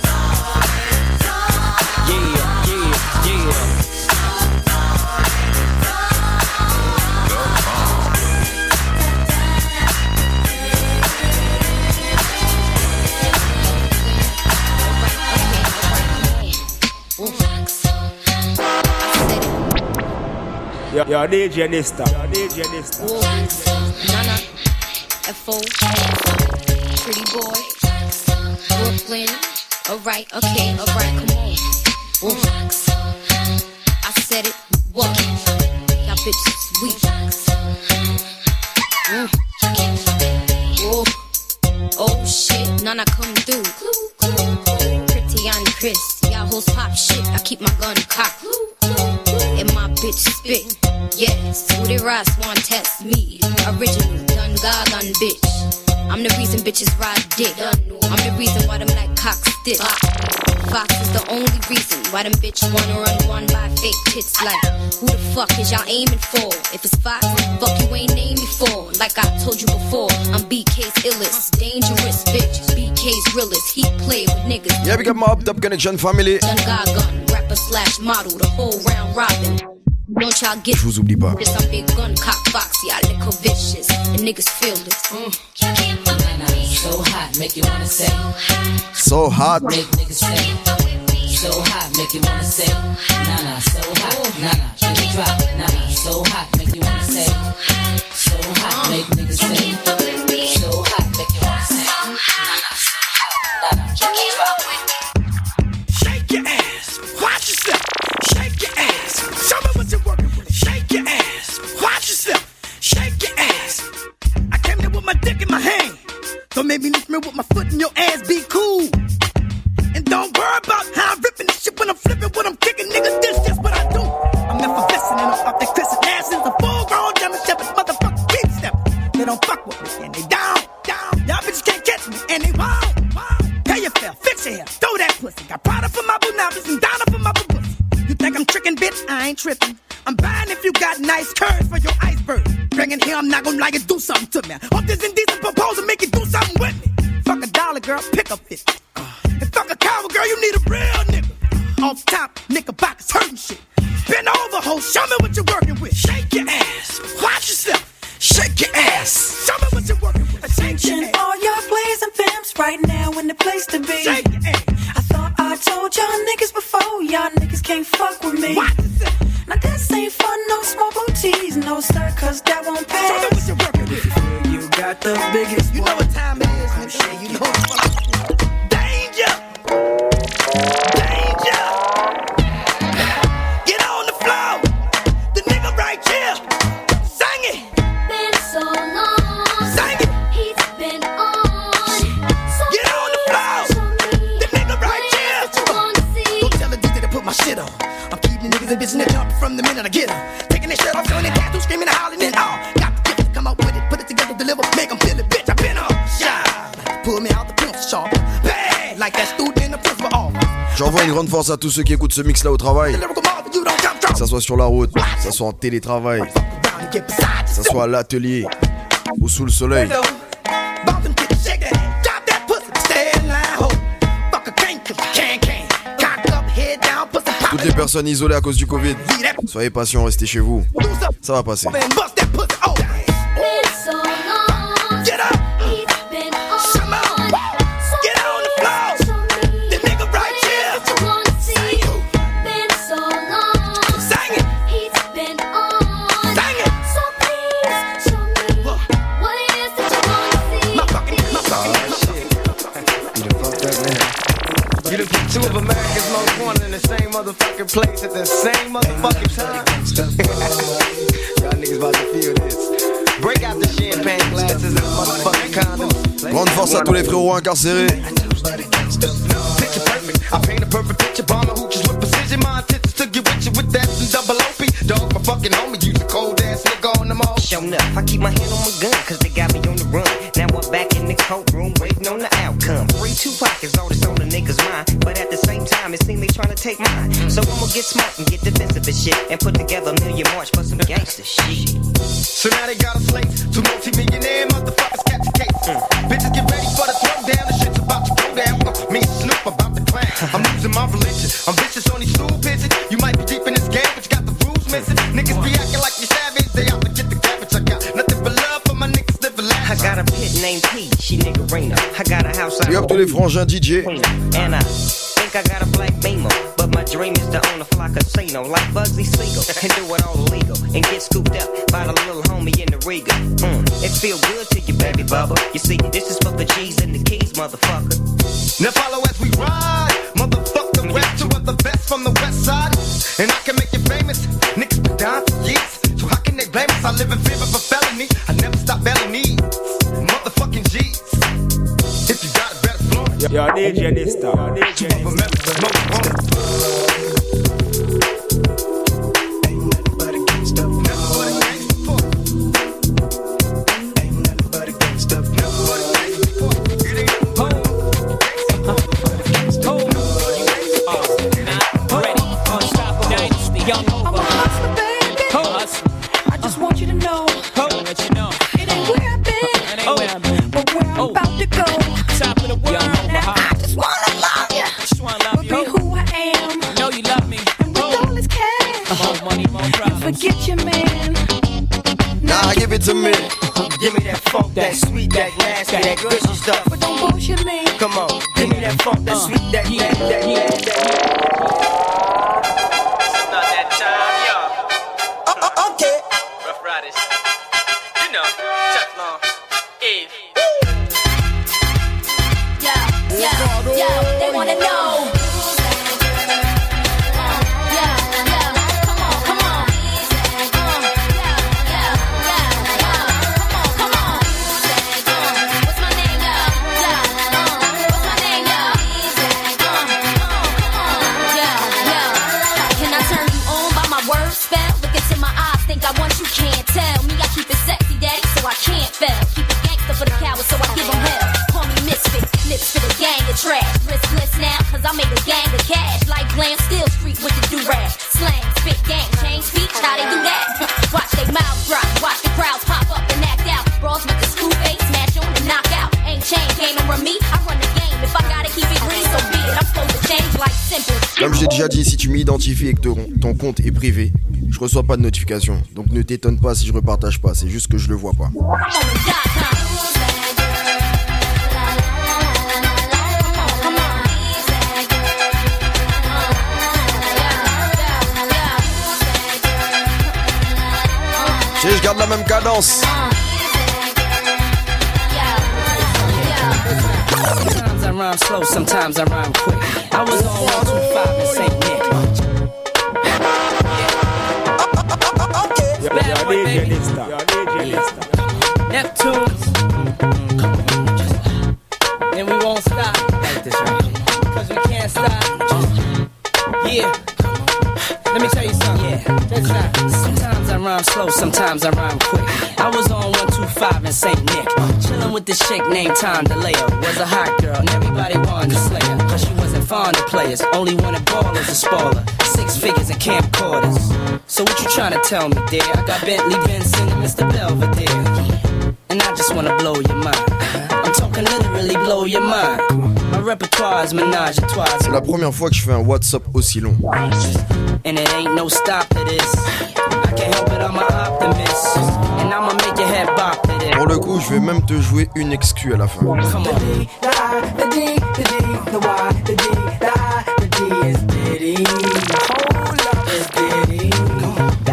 Yeah, yeah, yeah. Yo, yo, DJ Dysta. Yo, DJ Dysta. Nana, F.O. Pretty boy, Brooklyn. Alright, okay, alright, come on. I said it? Y'all bitches weak. Mm. Oh shit, Nana come through. Pretty y'all hoes pop shit. I keep my gun cocked. And my bitch spit. Yes, who they rise want test me. Original, done God bitch. I'm the reason bitches ride dick. I'm the reason why them like cock stick. Fox is the only reason why them bitch wanna run one by fake tits like who the fuck is y'all aiming for? If it's Fox, fuck you ain't named me for. Like I told you before, I'm BK's illest, dangerous bitch. BK's realest. He play with niggas. Yeah, we got my up top connection family. God gun, rapper slash model, the whole round robin. Don't y'all get Je vous oublie pas. this? I'm big gun, cock box, y'all liquor vicious. And niggas feel this. Mm. So hot, make you wanna say. So hot. Make niggas say. So hot, make you wanna say. Nah nah, so hot, nah nah, make it drop. Nah nah, so hot, make you wanna say. So hot, make niggas say. À tous ceux qui écoutent ce mix là au travail. Lyrical marvel, you don't jump drop. Que ça soit sur la route, que ça soit en télétravail, Round and get beside que ça soit à l'atelier ou sous le soleil. Bounce and kick, shake that ass, drop that pussy, stay in line, ho. Fuck a can't, cause you can, can. Cock up, head down, pussy pop. Toutes les personnes isolées à cause du Covid, soyez patients, restez chez vous. Ça va passer. At the same motherfucking time. Y'all niggas about to feel this. Break out the champagne glasses and motherfucking condoms. Grande force à tous les frérots incarcérés. And I think I got a black beamer. But my dream is to own a fly casino like Bugsy Siegel and do it all legal and get scooped up by the little homie in the Riga. Mm, it feel good to you, baby bubba. You see, this is for the G's and the keys, motherfucker. Now follow reçois pas de notification. Donc ne t'étonne pas si je repartage pas, c'est juste que je le vois pas. Sais, je garde la même cadence. it, baby. Neptune. And we won't stop. Cause we can't stop. Yeah. Let me tell you something. Yeah. That's not. Sometimes I rhyme slow, sometimes I rhyme quick. I was on 125 in St. Nick. Chillin' with this chick named Tom DeLeo. Was a hot girl, and everybody wanted to slay her. Cause she wasn't fond of players, only wanted ballers and spoiler. Six figures and camcorders. So what you trying to tell me, dear? I got Bentley, Benson, and Mr. Belvedere. And I just wanna blow your mind. I'm talking literally blow your mind. My repertoire is ménage à trois. C'est la première fois que je fais un WhatsApp aussi long. And it ain't no stop to this. I can't help it, I'm an optimist. And I'ma make your head bop to. Pour le coup, je vais même te jouer une excuse à la fin. Come on.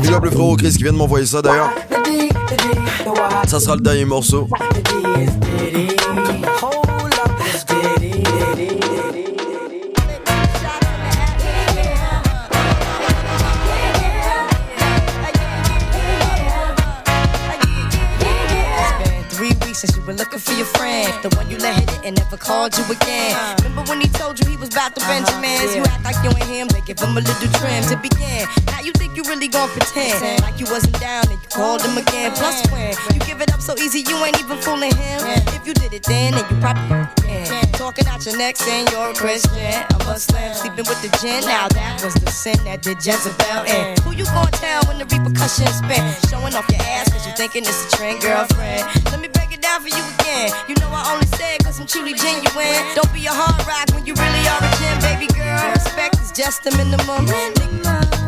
Big up le frérot Chris qui vient de m'envoyer ça d'ailleurs. Ça sera le dernier morceau. And never called you again. Uh-huh. Remember when he told you he was about the uh-huh. Benjamins? You act like you ain't him, they give him a little trim to begin. Now you think you really gon' pretend like you wasn't down and you called him again. Plus when you give it up so easy, you ain't even fooling him. If you did it then, then you probably can. Talking out your neck saying you're a Christian, a Muslim, sleeping with the gin. Now that was the sin that did Jezebel in. Who you gon' tell when the repercussions spin? Showing off your ass cause you thinking it's a trend, girlfriend. Let me break it down for you again. You know I only say it cause I'm truly genuine. Don't be a hard rock when you really are a gem, baby girl. Respect is just the minimum. Nigga,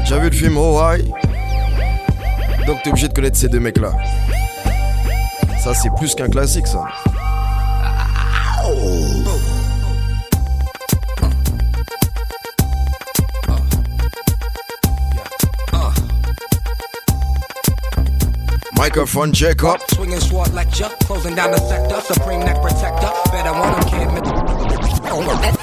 Déjà vu le film Oh Donc t'es obligé de connaître ces deux mecs là. Ça c'est plus qu'un classique ça. Microphone check up. Swinging sword lecture, closing down the sector. Supreme neck protector. Better want him, kid.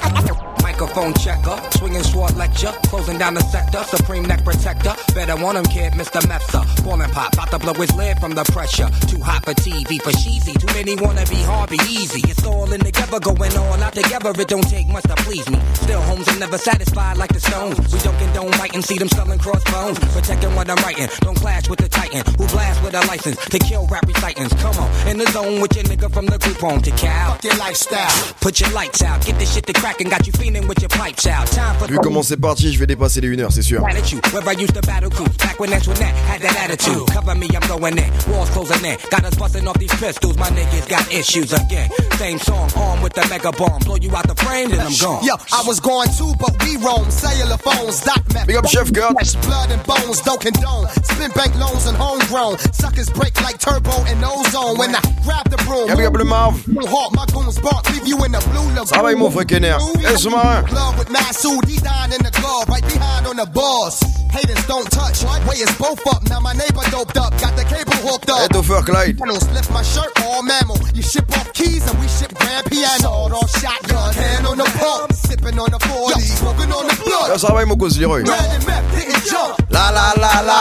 Microphone checker, swinging sword lecture, closing down the sector. Supreme neck protector. Better want him, kid. Mr. Mepsa. Ballin' pop, about to blow his lid from the pressure. Too hot for TV, for cheesy. Too many wanna be hard, be easy. It's all in together, going all out together. It don't take much to please me. Still, homes are never satisfied like the stones. We don't condone writing, see them selling crossbones. Protecting what I'm writing, don't clash with the titan who blast with a license to kill rap recitants. Come on, in the zone with your nigga from the group home to cow. Fuck your lifestyle. Put your lights out, get this shit to crackin', got you feeling with your pipes out. Time for Vu comment c'est parti, je vais dépasser les 1 heure, c'est sûr. Mad at you, where I used to battle cruise. Back when that's when that had that attitude. Cover me, I'm going in. Walls closing in. Got us busting off these pistols. My niggas got issues again. Same song, armed with the mega bomb. Blow you out the frame, then I'm gone. Yo, I was going too, but we roam. Cellular phones, dot map. Big up Chef Girl. Flesh, blood and bones, don't condone. Spin bank loans and homegrown. Suckers break like turbo and ozone. When I grab the broom, Yeah, big up le Marv. move hard, my goons bark, leave you in the blue lagoon. Ça va, mon frère Kenner. Eh, sous-marin. Love with Masood, he dying in the glove, right behind on the boss. Haters don't touch, way is both up. Now my neighbor doped up, got the cable hooked up. Eh, Topher Clyde. Panels, lift my shirt, all mammal. You ship off keys and we ship grand piano. Sawed off shotgun, hand on the pump, sipping on the 40, smoking on the blood. ça va, mon cause Leroy. Red and meth didn't jump. La la la la.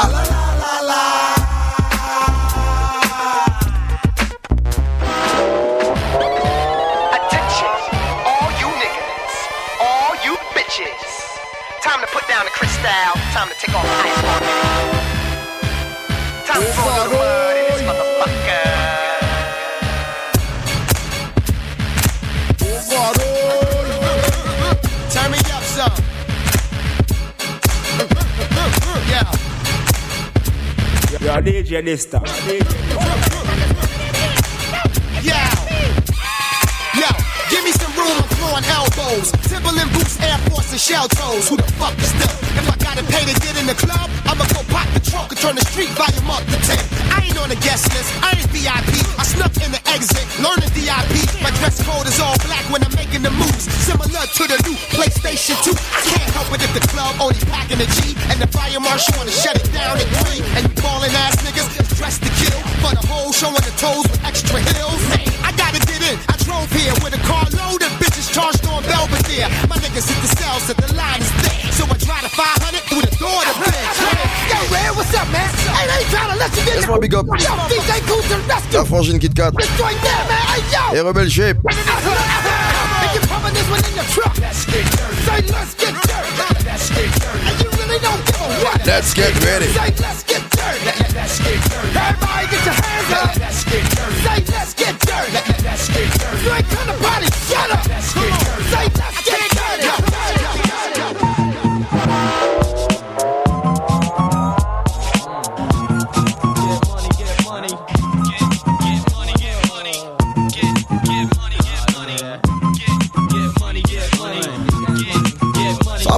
La la. Put down the crystal. Time to take off the ice on me. Time to throw a little mud in this motherfucker. Turn me up some. Yeah. Yo, DJ Dysta. Yo. Elbows. Timberland boots, Air Force, and shell toes. Who the fuck is them? If I gotta pay to get in the club, I'ma go pop the trunk and turn the street volume up to 10. I ain't on the guest list, I ain't VIP. I snuck in the exit, learn the DIP. My dress code is all black when I'm making the moves. Similar to the new PlayStation 2. I can't help it if the club only packing a G. And the fire marshal wanna shut it down at 3. And you ballin' ass niggas dressed to kill. For the whole showing the toes with extra heels. Hey, I gotta I drove here with a car loaded bitches charged on Belvedere. My niggas hit the cells that the line is thick. So I try to 500 through the door to bitch. Yo, Red, what's up, man? Hey, they trying to let you get Laisse-moi big up. Yo, DJ Goose and Rescue. La frangine Kit Kat. This joint there, man. Hey, yo. Et Rebel Shape. And you pumping this one in your truck. Let's get dirty. Say, let's get dirty. Let's get dirty. And you really don't give a what. Let's get ready. Say, let's get dirty. Let's get dirty. Everybody get your hands up. Let's get dirty. Say, you ain't got to party, shut up.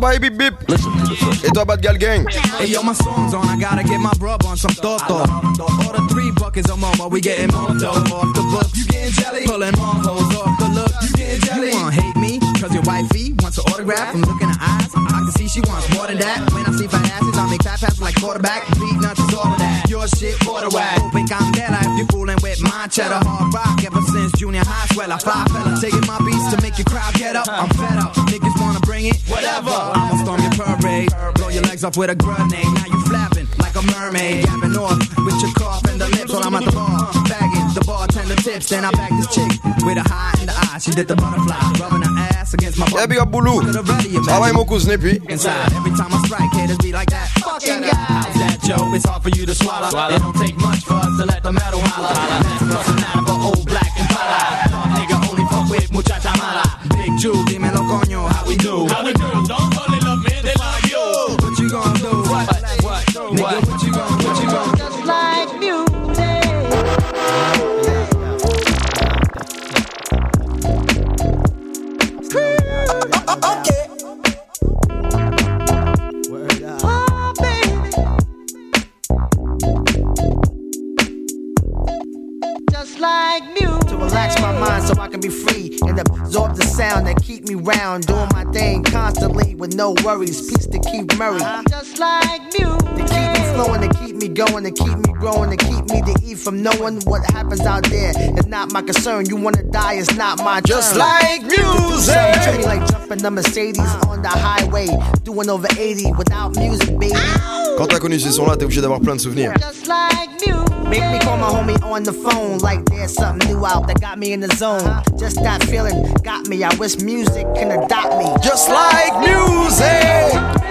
Bye bip bip. Et toi, Bad Gal Gang. Hey yo, my song's on. I gotta get my brub on some thought thought. Order three buckets of momo. We getting more dough off the book. You getting jelly? Pulling more hoes off the look. You getting jelly? You wanna hate me? Cause your wifey wants an autograph from looking her eyes. I can see she wants more than that. When I see fat asses, I make fat passes like quarterback. Beatnuts is all of that. Your shit, water whack. Think I'm dead if you fooling with my cheddar. Hard rock ever since junior high. Swell, I fly fella. Taking my beats to make your crowd get up. I'm fed up. Niggas wanna bring it? Whatever. I'ma storm your parade. Blow your legs off with a grenade. Now you flapping like a mermaid. Yapping off with your cough and the lips while I'm at the bar. Bagging the bartender tips. Then I back this chick with a high in the eye. She did the butterfly. Rubbing her ass against my big up Boulou. Ça va, mon cousin, et puis. Inside, every time I strike, haters be like that. Fucking guy. How's that, Joe? It's hard for you to swallow. It don't take much for us to let the metal holler. Let's cross an out for old black and pala. With muchacha mala. Big Jew, dímelo coño, how we do? How we do? Don't call it love, man. They love you. What you gonna do? What? What? Nigga, what you gonna? What you gonna? Just like music. Oh, baby. Just like music. To relax my mind so I can be free and absorb the sound that keep me round. Doing my thing constantly with no worries. Peace to keep Murray. Just like music. To keep me flowing, to keep me going, to keep me growing, to keep me to eat from knowing what happens out there. It's not my concern. You wanna die, it's not my Just turn. like music. So treat me like jumping the Mercedes on the highway. Doing over 80 without music, baby. Quand t'as connu ces sons-là, t'es obligé d'avoir plein de souvenirs. Just like music. Make me call my homie on the phone like there's something new out that got me in the zone. Just that feeling got me. I wish music can adopt me. Just like music.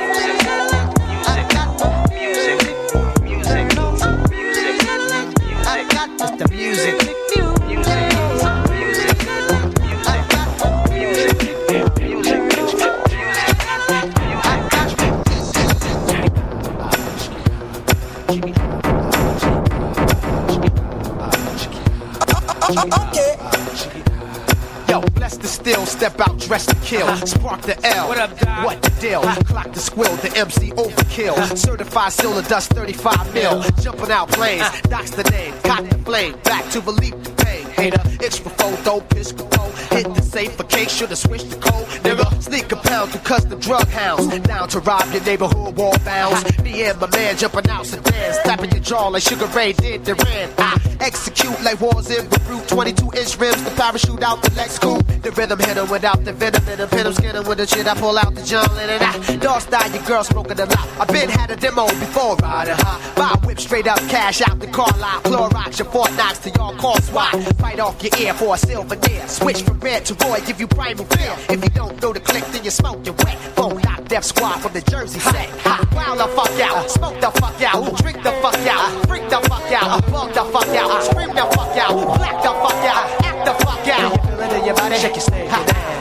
Step out, dress to kill. Uh-huh. Spark the L. What up, Doc? What the deal? Clock the squill, the MC overkill. Uh-huh. Certified silver dust 35 mil. Uh-huh. Jumping out planes, docs the name, cotton the flame. Back to the pain. Hater, it's for photo, piss. Hit the safe for case, should've switched the code. Nigga, sneak a pound through custom drug hounds. Down to rob your neighborhood wall bounds. Me and my man jumping out sedans. Tapping your jaw like Sugar Ray did the ran. I execute like wars in Beirut. 22 inch rims, the parachute out the Lex coupe. The rhythm hit him without the venom in him. Hit him, skin him with the shit. I pull out the John Lennon. I dog style, your girl smoking a lot. I been had a demo before riding high. Buy whip straight up, cash out the car lot. Clorox, your Fort Knox to y'all call SWAT. Fight off your ear for a silver deer. Switch from red to Roy, give you primal fear. If you don't know the click, then you smoke your wet. Phone knock, death squad from the Jersey set. Wild the fuck out, smoke the fuck out, drink the fuck out, freak the fuck out, bug the fuck out, scream the fuck out, black the fuck out, act the fuck out. Do you feel it in your body? Shake your snake.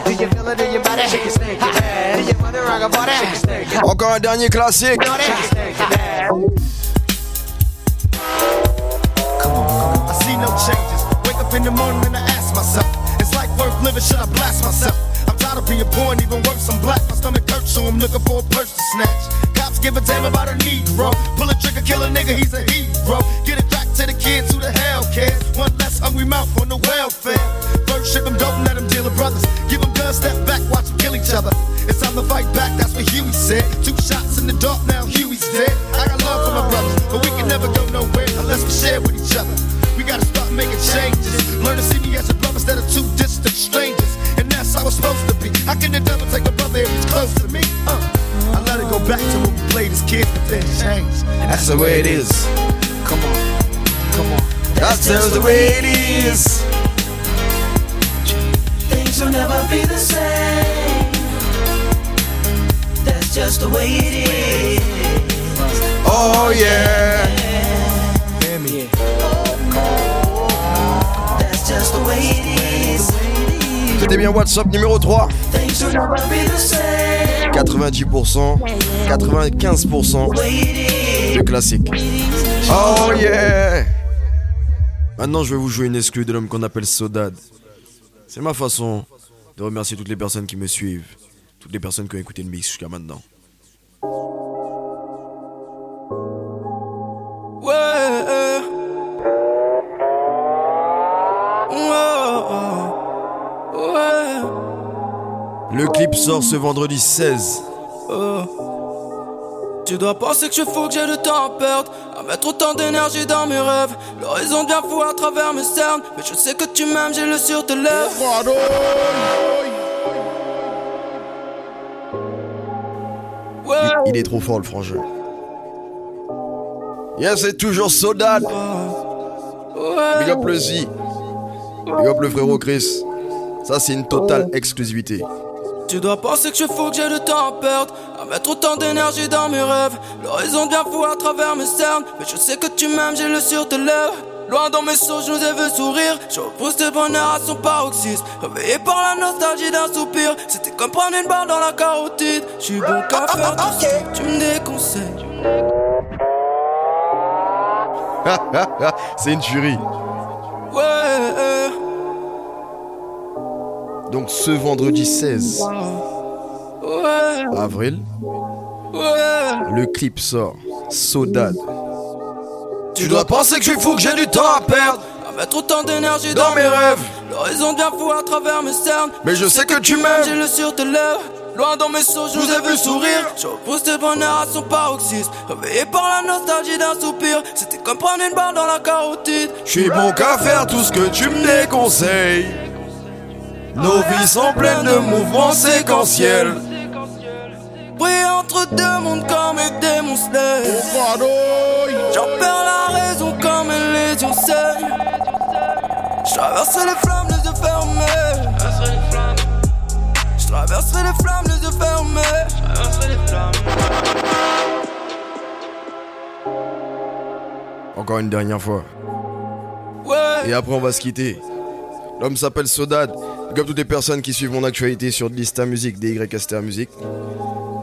Do you feel it in your body? Shake your snake. Do you wanna rock a body? Shake your snake. Encore un dernier classique. I see no changes. Wake up in the morning and I ask myself, is life worth living? Should I blast myself? Tired of being and even worse, I'm black. My stomach hurts, so I'm looking for a purse to snatch. Cops give a damn about a Negro. Pull a trigger, kill a nigga, he's a hero. Get it back to the kids who the hell cares. One less hungry mouth on the welfare. First ship them dope, let them deal with brothers. Give them guns, step back, watch them kill each other. It's time to fight back, that's what Huey said. Two shots in the dark, now Huey's dead. I got love for my brothers, but we can never go nowhere unless we share with each other. We gotta start making changes. Learn to see me as a brother instead of two distant strangers. How can the devil take a brother if he's close to me? Uh, I let it go back to when we played as kids, but then changed. That's the way it is. Come on, come on. That's just the way it is. Things will never be the same. That's just the way it is. Oh yeah. Hear me. That's just the way it is. C'était bien WhatsApp numéro 3. Things will never be the same. 90%, 95% de classique. Oh yeah Maintenant, je vais vous jouer une exclue de l'homme qu'on appelle Sodad. C'est ma façon de remercier toutes les personnes qui me suivent, toutes les personnes qui ont écouté le mix jusqu'à maintenant. Ouais. Le clip sort ce vendredi 16. Oh. Tu dois penser que je fous que j'ai le temps à perdre À mettre autant d'énergie dans mes rêves L'horizon bien fou à travers mes cernes Mais je sais que tu m'aimes, j'ai le sur tes lèvres Il, il est trop fort le frangin. Yes, c'est toujours Sodan. Big up le Z. Big up le frérot Chris. Ça, c'est une totale exclusivité. Tu dois penser que je fous que j'ai le temps à perdre À mettre autant d'énergie dans mes rêves. L'horizon bien fou à travers mes cernes Mais je sais que tu m'aimes, j'ai le sur tes lèvres. Loin dans mes sauts, je nous ai vu sourire. Je repousse tes bonheur à son paroxysme. Réveillé par la nostalgie d'un soupir. C'était comme prendre une barre dans la carotide. Je suis bon qu'à faire tout que tu me déconseilles. C'est une tuerie. Ouais Donc ce vendredi 16 Ouais avril, le clip sort. Sodad. Tu dois penser que je suis fou, que j'ai du temps à perdre. À mettre autant d'énergie dans, mes rêves. L'horizon bien fou à travers mes cernes. Mais je sais que tu m'aimes. J'ai le sur tes lèvres Loin dans mes sauts, je vous ai vu sourire. Je repousse tes bonheurs à son paroxysme. Réveillé par la nostalgie d'un soupir. C'était comme prendre une barre dans la carotide. Je suis bon qu'à faire tout ce que tu me déconseilles. Nos vies sont pleines de mouvements séquentiels. Pris entre deux mondes comme des démons J'en perds la raison comme une légion saigne Je traverserai les flammes les yeux fermés Je traverserai les flammes les yeux fermés Encore une dernière fois. Ouais Et après, on va se quitter. L'homme s'appelle Sodad. Comme toutes les personnes qui suivent mon actualité sur Lista Music, DYSTR Music,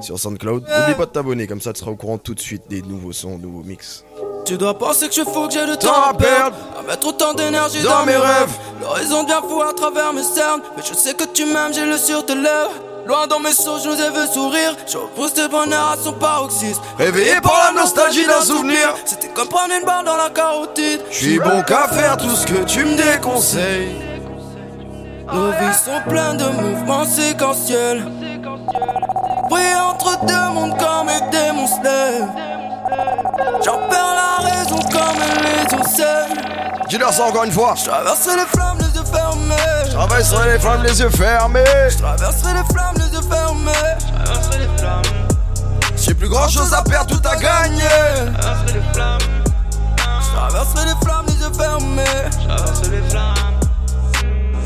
sur SoundCloud. N'oublie pas de t'abonner, comme ça tu seras au courant tout de suite des nouveaux sons, nouveaux mix. Tu dois penser que je fous que j'ai le temps à perdre À mettre autant d'énergie dans, mes rêves L'horizon bien fou à travers mes cernes Mais je sais que tu m'aimes, j'ai le sur tes lèvres Loin dans mes sauts, je nous ai vu sourire Je repousse tes bonheurs à son paroxysme Réveillé par la nostalgie d'un souvenir. C'était comme prendre une barre dans la carotide Je suis bon qu'à faire tout ce que tu me déconseilles. Nos vies sont pleines de mouvements séquentiels Pris entre deux mondes comme des lèvent J'en perds la raison comme une légion saigne Dis-leur ça encore une fois. Je traverserai les flammes les yeux fermés. Je traverserai les flammes les yeux fermés. Je traverserai les flammes les yeux fermés. Je traverserai les flammes J'ai plus grand chose à perdre, tout à gagner. Je traverserai les flammes Je traverserai les flammes les yeux fermés. Je traverserai les flammes